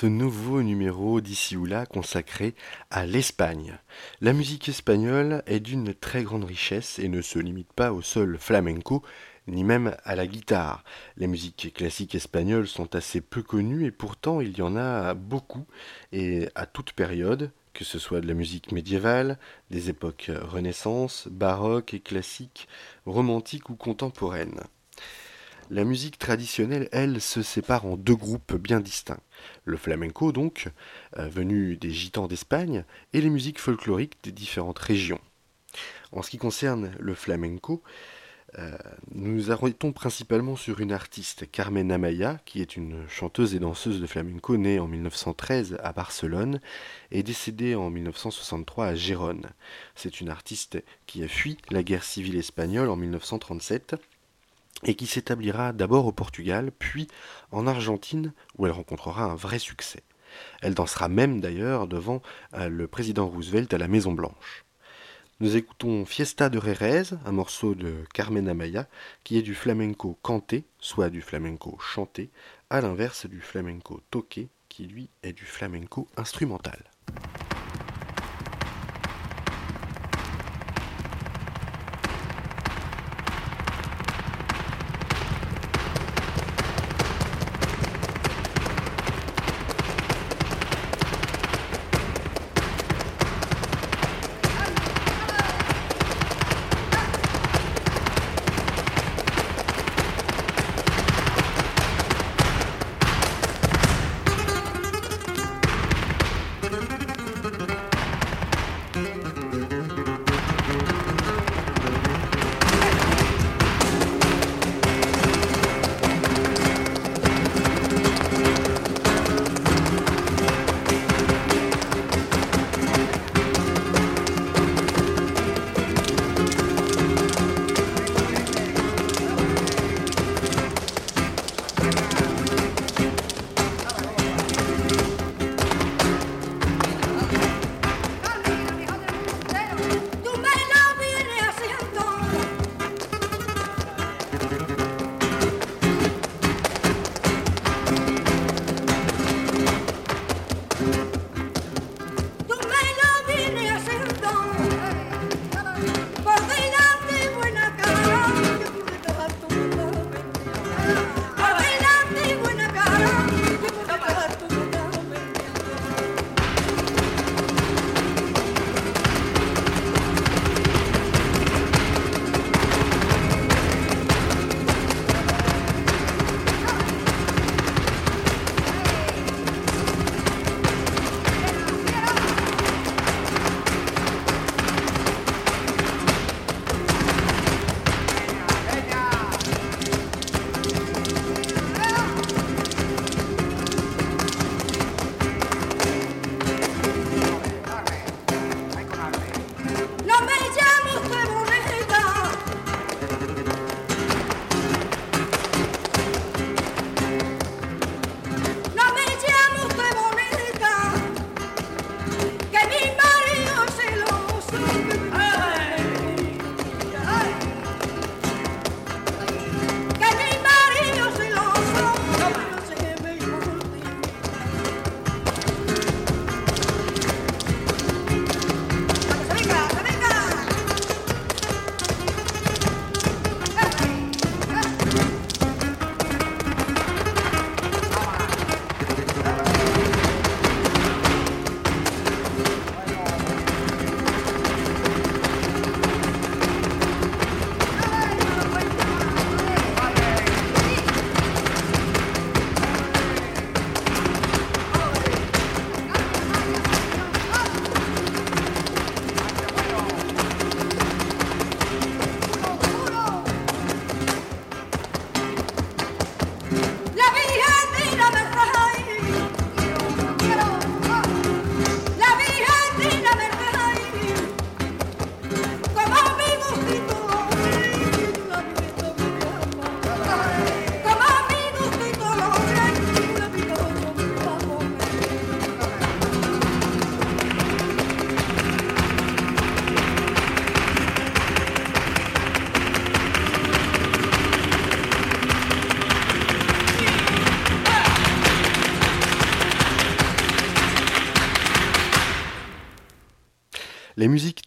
ce nouveau numéro d'ici ou là consacré à l'Espagne. La musique espagnole est d'une très grande richesse et ne se limite pas au seul flamenco, ni même à la guitare. Les musiques classiques espagnoles sont assez peu connues et pourtant il y en a beaucoup et à toute période, que ce soit de la musique médiévale, des époques Renaissance, baroque et classique, romantique ou contemporaine. La musique traditionnelle, elle, se sépare en deux groupes bien distincts. Le flamenco, donc, euh, venu des gitans d'Espagne, et les musiques folkloriques des différentes régions. En ce qui concerne le flamenco, euh, nous nous arrêtons principalement sur une artiste, Carmen Amaya, qui est une chanteuse et danseuse de flamenco née en 1913 à Barcelone et décédée en 1963 à Gérone. C'est une artiste qui a fui la guerre civile espagnole en 1937 et qui s'établira d'abord au Portugal, puis en Argentine, où elle rencontrera un vrai succès. Elle dansera même d'ailleurs devant euh, le président Roosevelt à la Maison Blanche. Nous écoutons Fiesta de Rérez, un morceau de Carmen Amaya, qui est du flamenco canté, soit du flamenco chanté, à l'inverse du flamenco toqué, qui lui est du flamenco instrumental.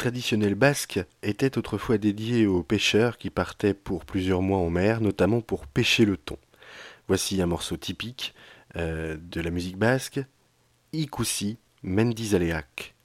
Traditionnelles basques étaient autrefois dédiées aux pêcheurs qui partaient pour plusieurs mois en mer, notamment pour pêcher le thon. Voici un morceau typique euh, de la musique basque, Ikusi Mendizaleak.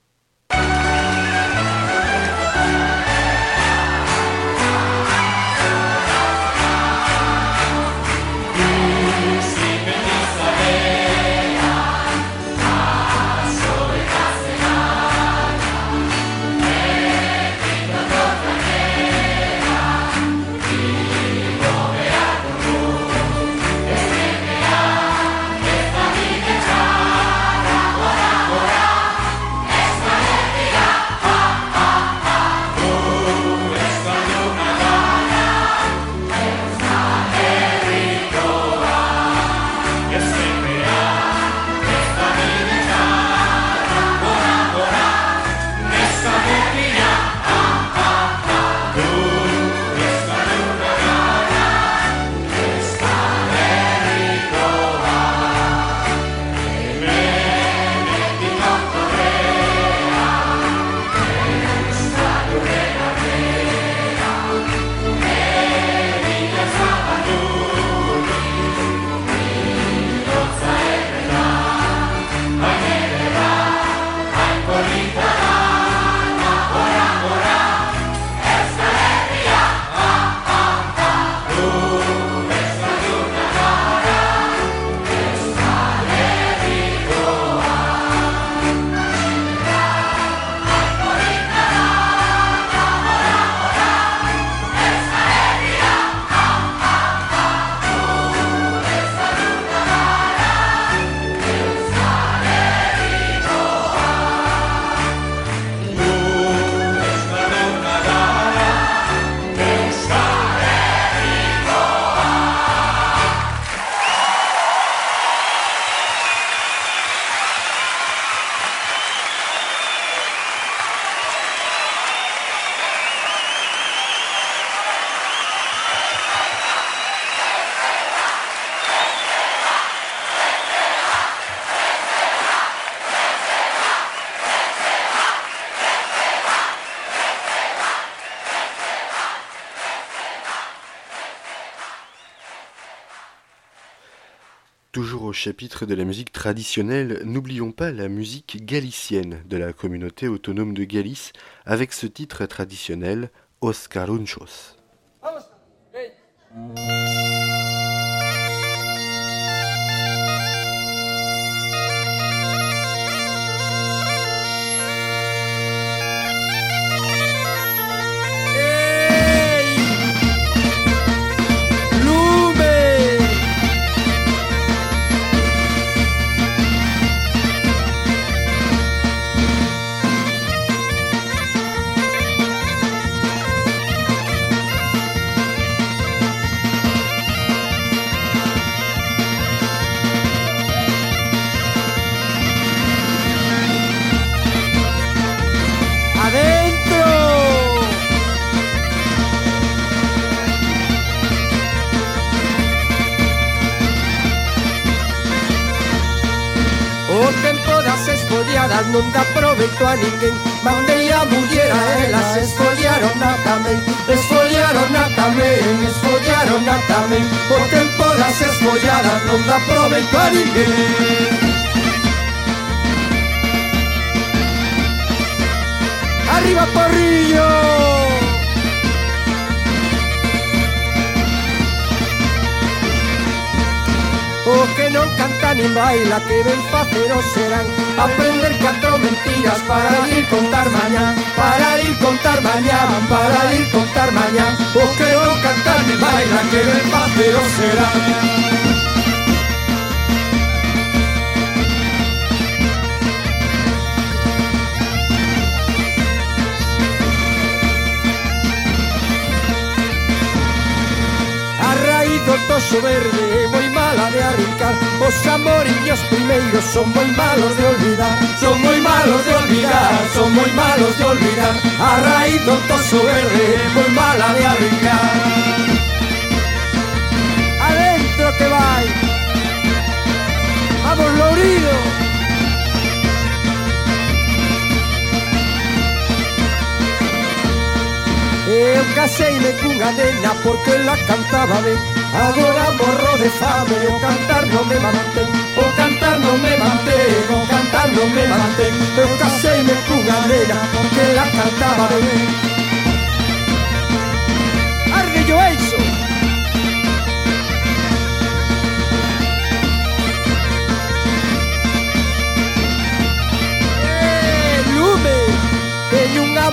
Toujours au chapitre de la musique traditionnelle, n'oublions pas la musique galicienne de la communauté autonome de Galice avec ce titre traditionnel Oscarunchos. non ninguén Mandei a muller a elas, esfoliaron a tamén Esfoliaron a tamén, esfoliaron a tamén O tempo das esfolladas non dá proveito a ninguén Arriba Porrillo! Que non canta nin baila que ben faceros serán. Aprender catro mentiras para ir contar mañá Para ir contar mañá, para ir contar mañá O que non canta nin baila que ben faceros serán. Verde moi mala de arrincar. Os amorillos primeiros son muy malos de olvidar. Son muy malos de olvidar, son muy malos de olvidar. A raíz do toso verde é moi mala de arrincar. Adentro que vai Vamos Lourido. Eh, Eu caseime cunha nena porque la cantaba de. Ahora morro de fame, o cantar no me mantengo, o cantar no me mantengo, o cantar no me mantengo. Pero casé y me porque la cantaba de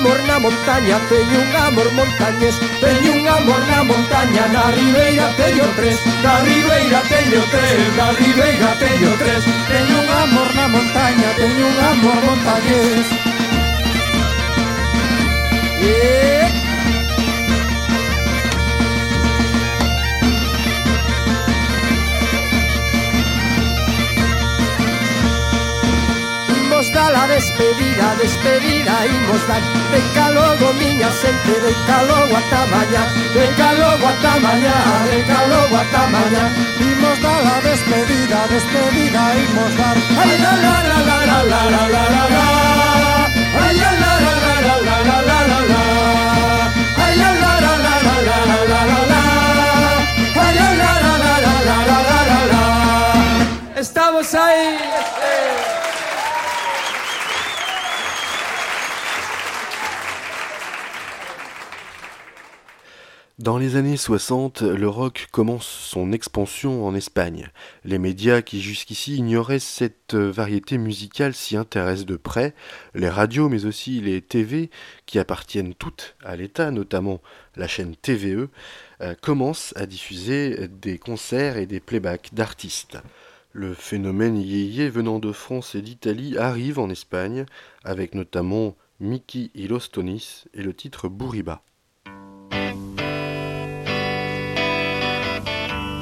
amor na montaña, teño un amor montañés Teño un amor na montaña, na ribeira teño tres Na ribeira teño tres, na ribeira teño tres Teño un amor na montaña, teño un amor montañés yeah. Despedida, despedida imos dar Venga logo miña xente, venga logo ata mañá Venga logo ata mañá, venga logo ata mañá Imos da la despedida, despedida imos dar Ay la la la la la la la la la la Ay la la la la la la la la la la la la la la la la Estamos ahí Dans les années 60, le rock commence son expansion en Espagne. Les médias qui jusqu'ici ignoraient cette variété musicale s'y intéressent de près. Les radios, mais aussi les TV, qui appartiennent toutes à l'État, notamment la chaîne TVE, euh, commencent à diffuser des concerts et des playbacks d'artistes. Le phénomène yéyé venant de France et d'Italie arrive en Espagne, avec notamment Mickey y et le titre Bouriba.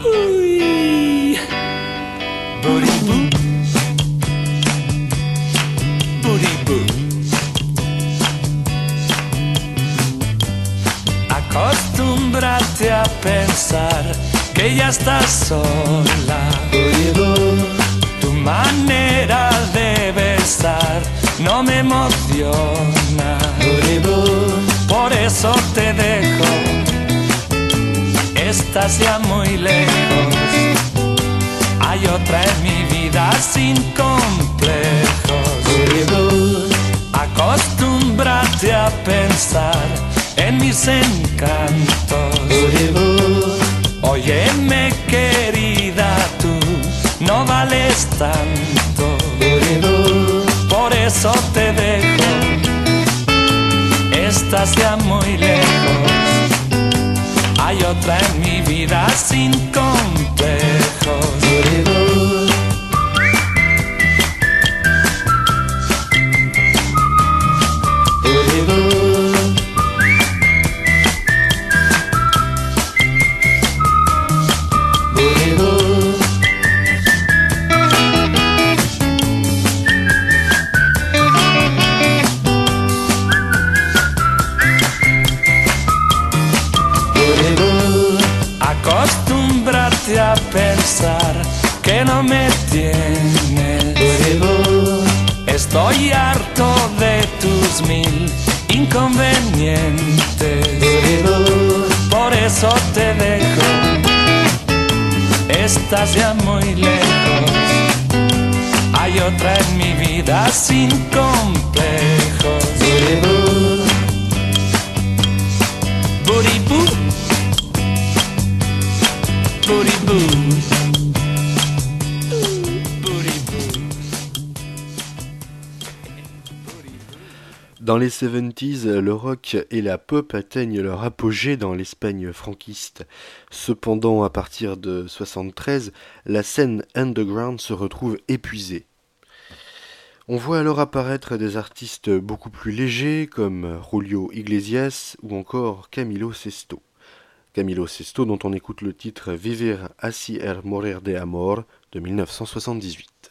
Uy. Buribú. Buribú. Acostúmbrate a pensar que ya estás sola. Tu manera de besar no me emociona. Por eso te dejo estás ya muy lejos. Hay otra en mi vida sin complejos. Acostúmbrate a pensar en mis encantos. Óyeme querida, tú no vales tanto. Por eso te dejo. Estás ya muy lejos hay otra en mi vida sin complejos. Mil inconvenientes. Por eso te dejo. Estás ya muy lejos. Hay otra en mi vida sin complejos. Buribú. Dans les 70s, le rock et la pop atteignent leur apogée dans l'Espagne franquiste. Cependant, à partir de 73, la scène underground se retrouve épuisée. On voit alors apparaître des artistes beaucoup plus légers comme Julio Iglesias ou encore Camilo Sesto. Camilo Sesto dont on écoute le titre Vivir así er morir de amor de 1978.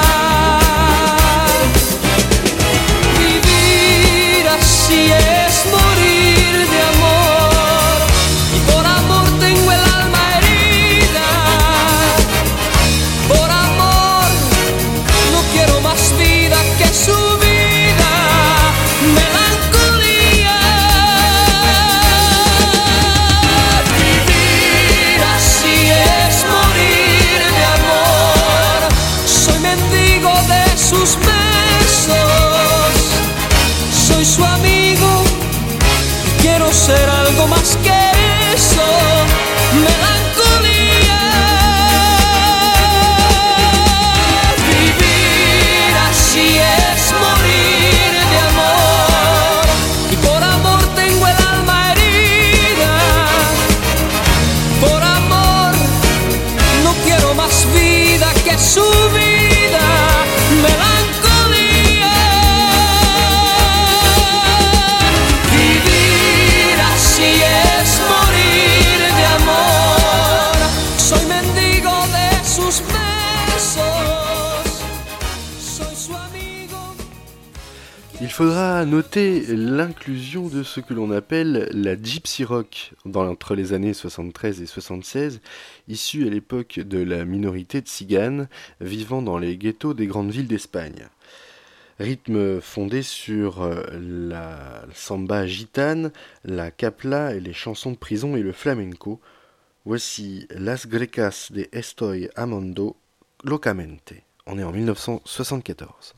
Más vida que su faudra noter l'inclusion de ce que l'on appelle la gypsy rock entre les années 73 et 76, issue à l'époque de la minorité de tziganes vivant dans les ghettos des grandes villes d'Espagne. Rythme fondé sur euh, la samba gitane, la capla et les chansons de prison et le flamenco, voici Las Grecas de Estoy Amando Locamente. On est en 1974.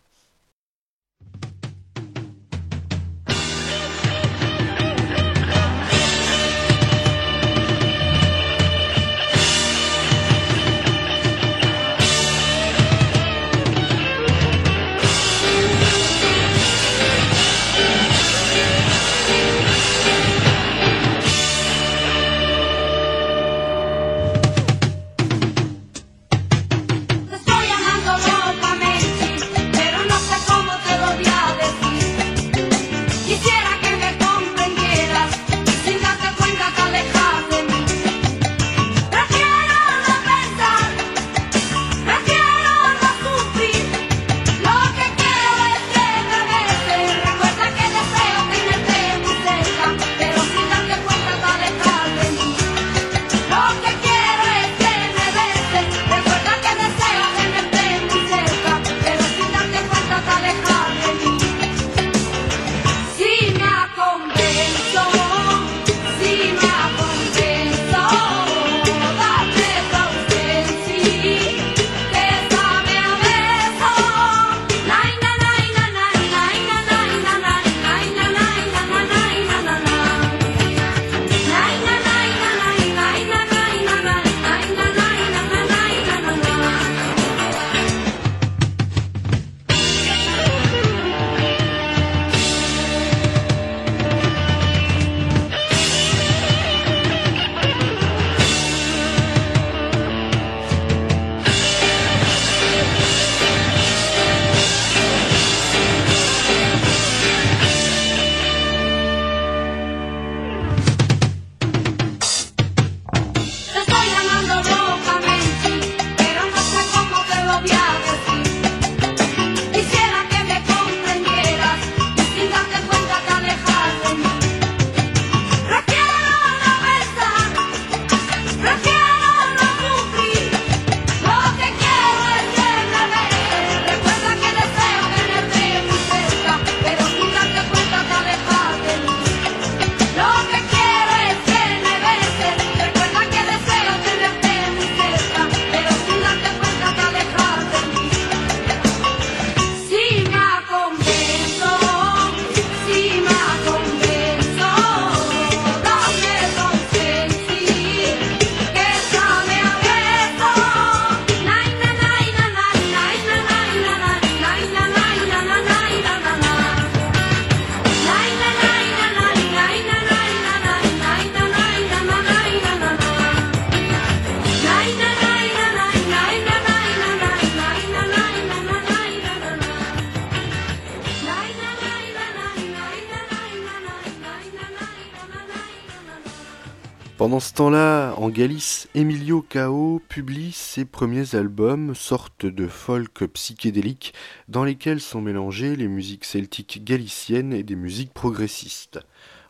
Ce temps-là, en Galice, Emilio Cao publie ses premiers albums, sortes de folk psychédéliques, dans lesquels sont mélangées les musiques celtiques galiciennes et des musiques progressistes.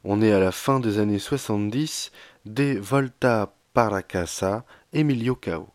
On est à la fin des années 70, des Volta para Casa, Emilio Cao.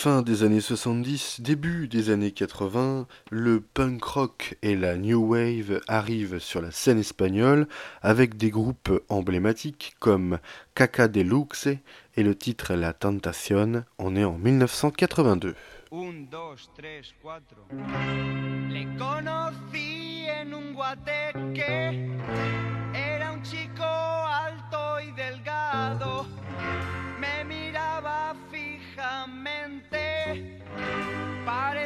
Fin des années 70, début des années 80, le punk rock et la new wave arrivent sur la scène espagnole avec des groupes emblématiques comme Caca de Luxe et le titre La Tentación. On est en 1982. Un, dos, tres, cuatro. Le conocí en un guateque. somebody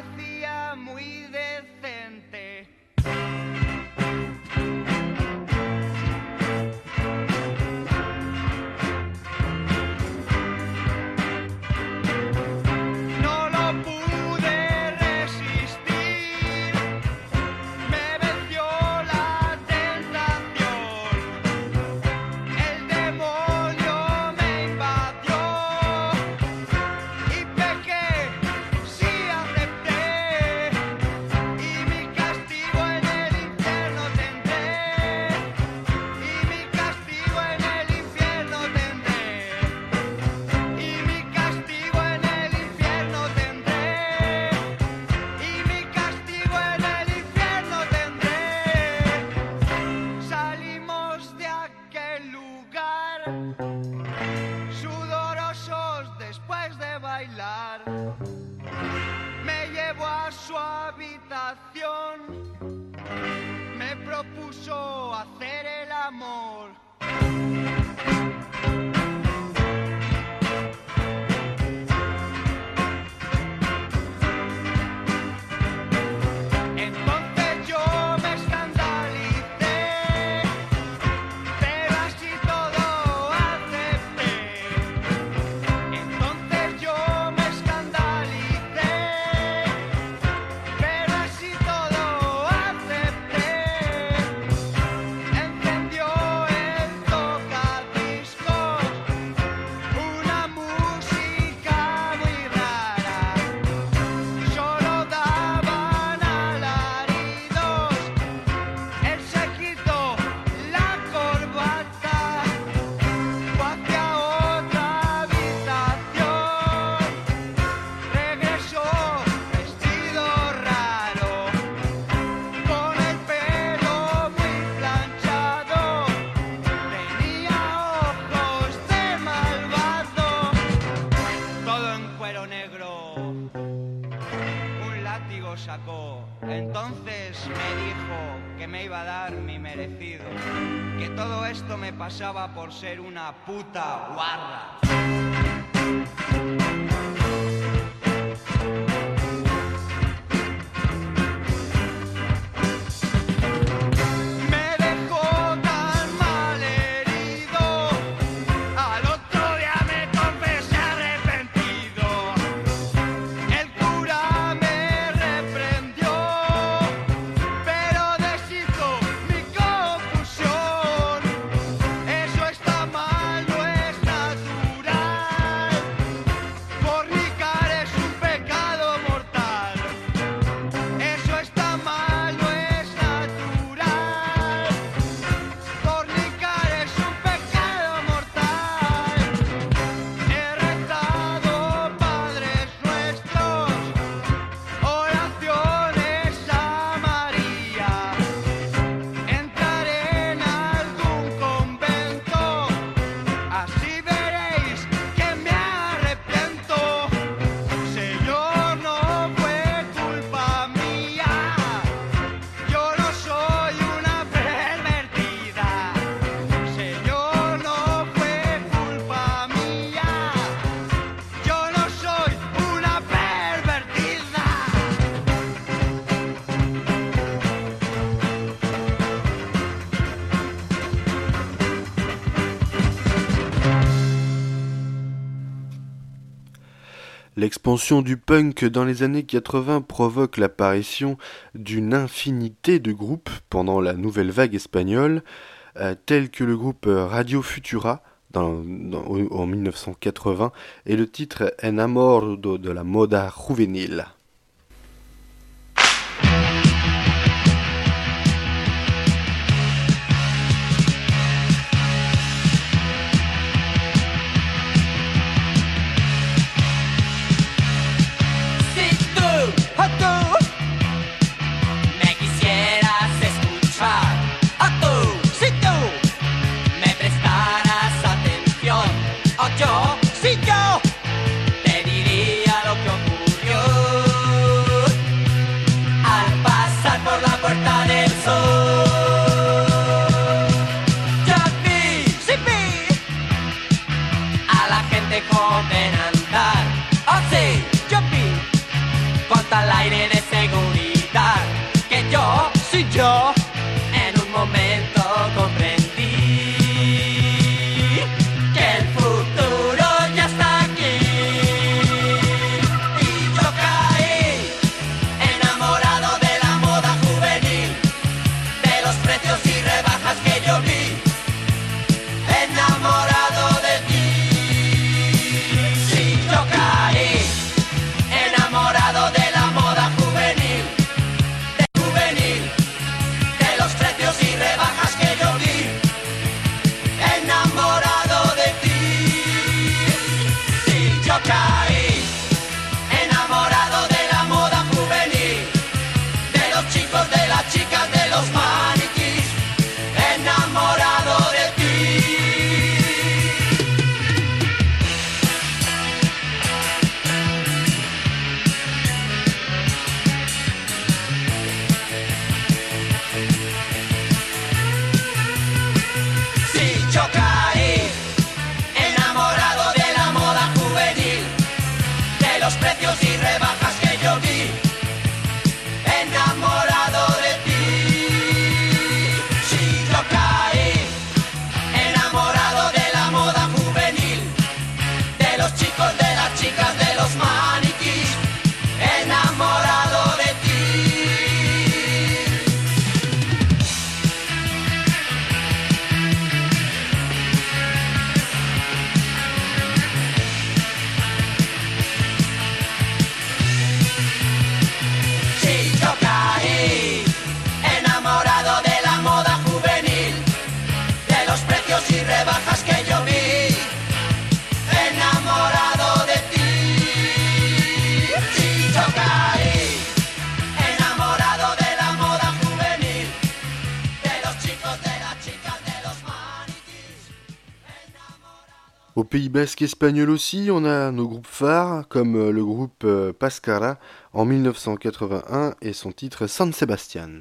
por ser una puta guarra. l'expansion du punk dans les années 80 provoque l'apparition d'une infinité de groupes pendant la nouvelle vague espagnole, euh, tels que le groupe Radio Futura, en 1980 et le titre En amor de, la moda juvenil. Pays basque espagnol aussi, on a nos groupes phares, comme euh, le groupe euh, Pascara en 1981 et son titre San Sebastian.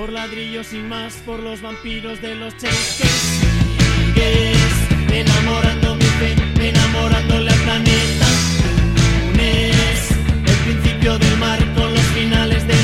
por ladrillos sin más, por los vampiros de los cheques. Sigues enamorando mi fe, enamorándole al planeta. Unes el principio del mar con los finales de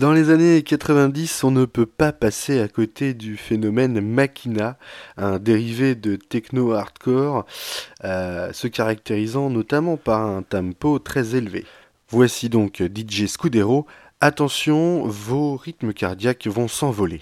Dans les années 90, on ne peut pas passer à côté du phénomène Machina, un dérivé de techno-hardcore, euh, se caractérisant notamment par un tempo très élevé. Voici donc DJ Scudero. Attention, vos rythmes cardiaques vont s'envoler.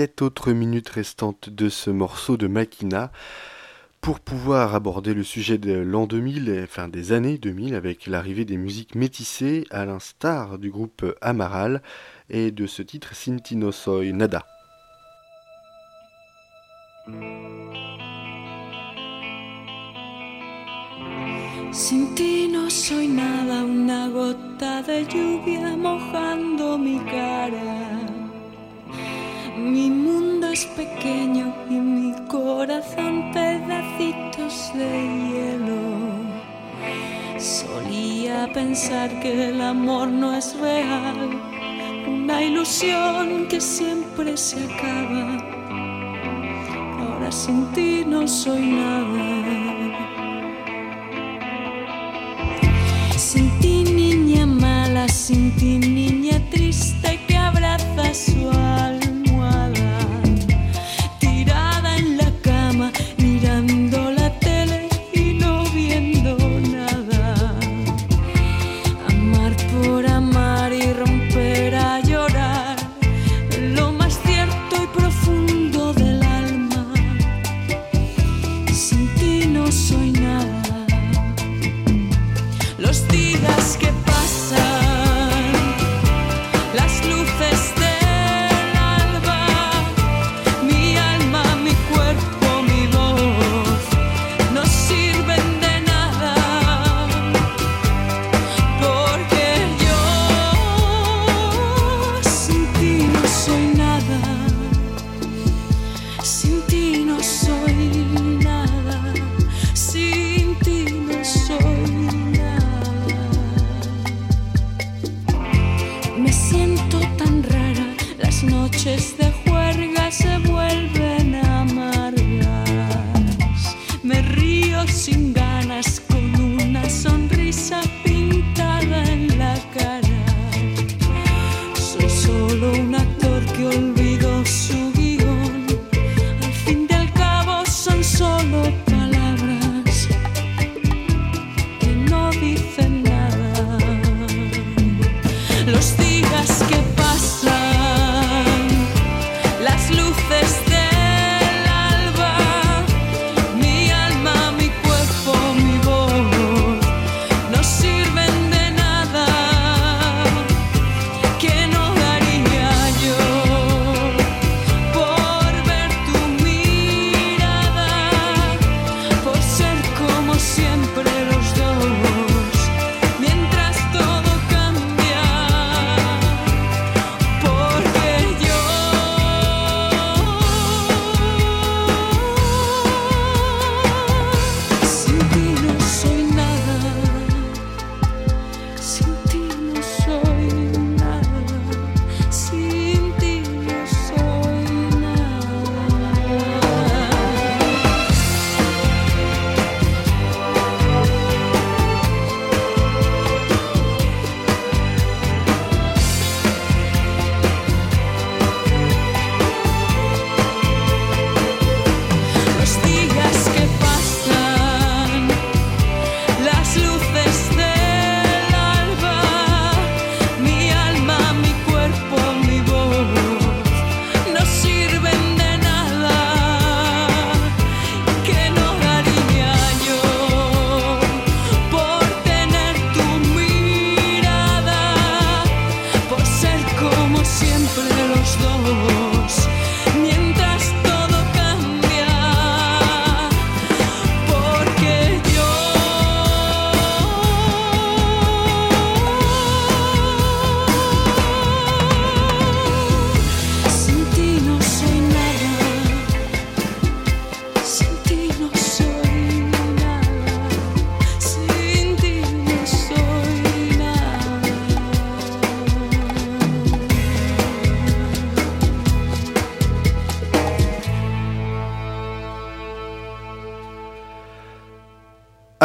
7 autres minutes restantes de ce morceau de Makina pour pouvoir aborder le sujet de l'an 2000, enfin des années 2000, avec l'arrivée des musiques métissées, à l'instar du groupe Amaral et de ce titre Sinti no soy nada. Sin no soy nada. Mi mundo es pequeño y mi corazón pedacitos de hielo. Solía pensar que el amor no es real, una ilusión que siempre se acaba. Ahora sin ti no soy nada. Sin ti niña mala, sin ti niña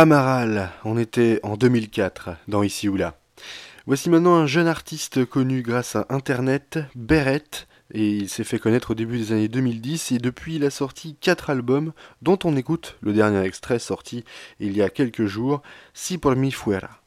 Amaral, on était en 2004 dans Ici ou là. Voici maintenant un jeune artiste connu grâce à Internet, Beret, et il s'est fait connaître au début des années 2010 et depuis il a sorti 4 albums dont on écoute le dernier extrait sorti il y a quelques jours, Si por mi fuera.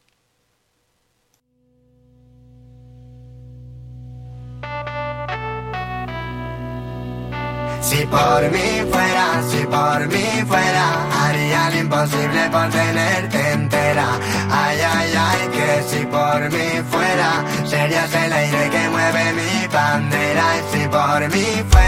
Si por mí fuera, si por mí fuera, haría lo imposible por tenerte entera. Ay, ay, ay, que si por mí fuera, serías el aire que mueve mi bandera. Si por mí fuera,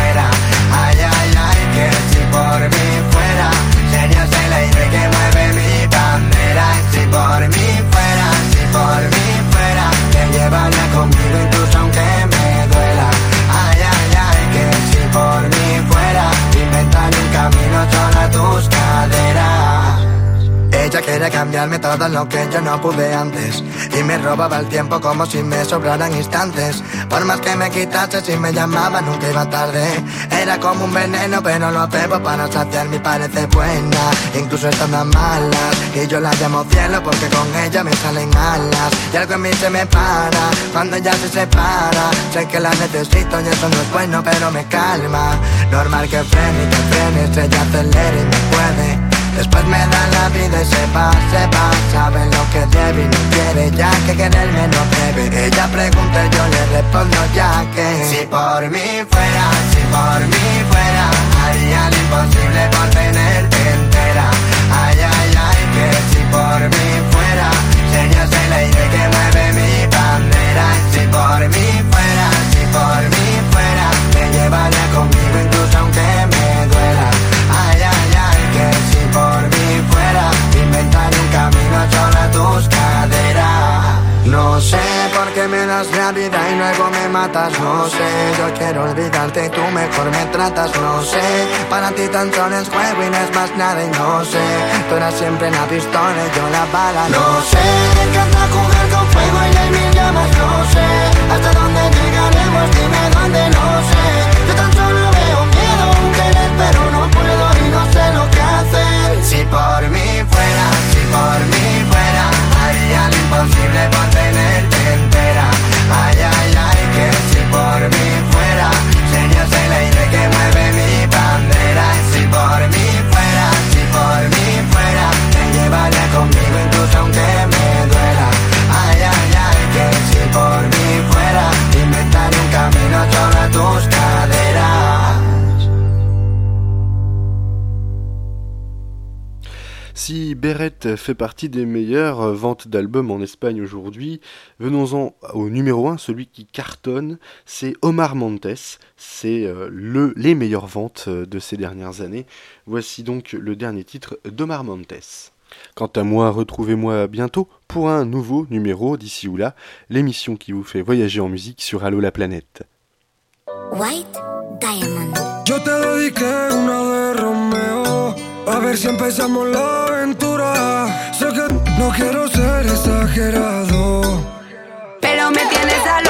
Ay, ay, ay, que si por mí fuera, serías el aire que mueve mi bandera. Si por mí fuera, si por mí fuera, te llevaría conmigo incluso aunque me duela. Ay, ay, ay, que si por mí fuera, inventaría un camino sobre tus caderas. Ella quiere cambiarme todo lo que yo no pude antes. Y me robaba el tiempo como si me sobraran instantes. Por más que me quitase si me llamaba nunca iba tarde. Era como un veneno pero lo bebo para saciarme y parece buena. Incluso estando malas Y yo la llamo cielo porque con ella me salen alas. Y algo en mí se me para cuando ella se separa. Sé que la necesito y eso no es bueno pero me calma. Normal que frene y que frene, ella acelera y me puede Después me da la vida y se va, se va. Sabe lo que debe y no quiere ya que quererme no debe. Ella pregunta y yo le respondo ya que. Si por mí fuera, si por mí das la vida y luego me matas. No sé, yo quiero olvidarte y tú mejor me tratas. No sé, para ti tan solo es juego y no es más nada y no sé. Tú eras siempre la pistola y yo la bala. No sé, me encanta jugar con fuego y hay mil llamas. No sé, hasta dónde llegaremos, dime dónde, no sé. Yo tan solo veo miedo, un querer pero no puedo y no sé lo que hacer. Si por mí fuera, si por mí fuera Haría lo imposible por tenerte entera mí fuera. Serías el aire que mueve mi bandera. Si por mí fuera, si por mí fuera Te llevaría conmigo incluso aunque Si Beret fait partie des meilleures ventes d'albums en Espagne aujourd'hui, venons-en au numéro 1, celui qui cartonne, c'est Omar Montes. C'est euh, le, les meilleures ventes euh, de ces dernières années. Voici donc le dernier titre d'Omar Montes. Quant à moi, retrouvez-moi bientôt pour un nouveau numéro d'ici ou là, l'émission qui vous fait voyager en musique sur Allo la planète. White Diamond. Yo te dediqué una de Romeo. A ver si empezamos la no quiero ser exagerado. Pero me tienes a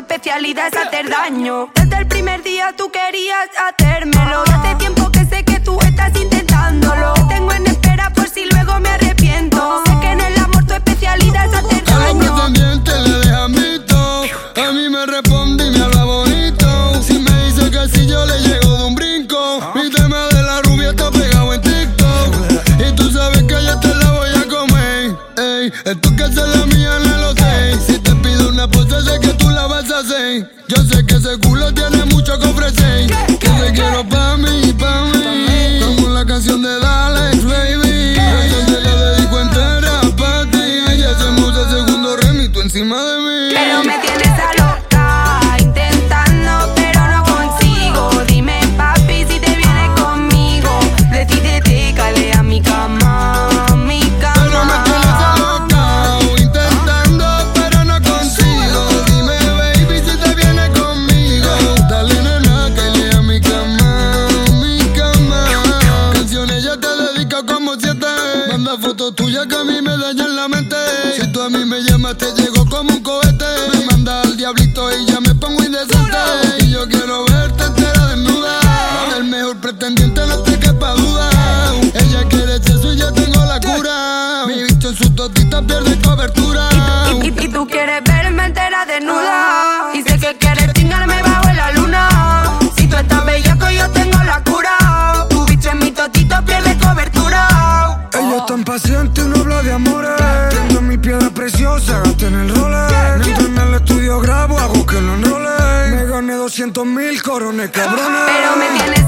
especialidad es hacer daño. Desde el primer día tú querías hacérmelo. Hace tiempo que above. Cabrones. Pero me tienes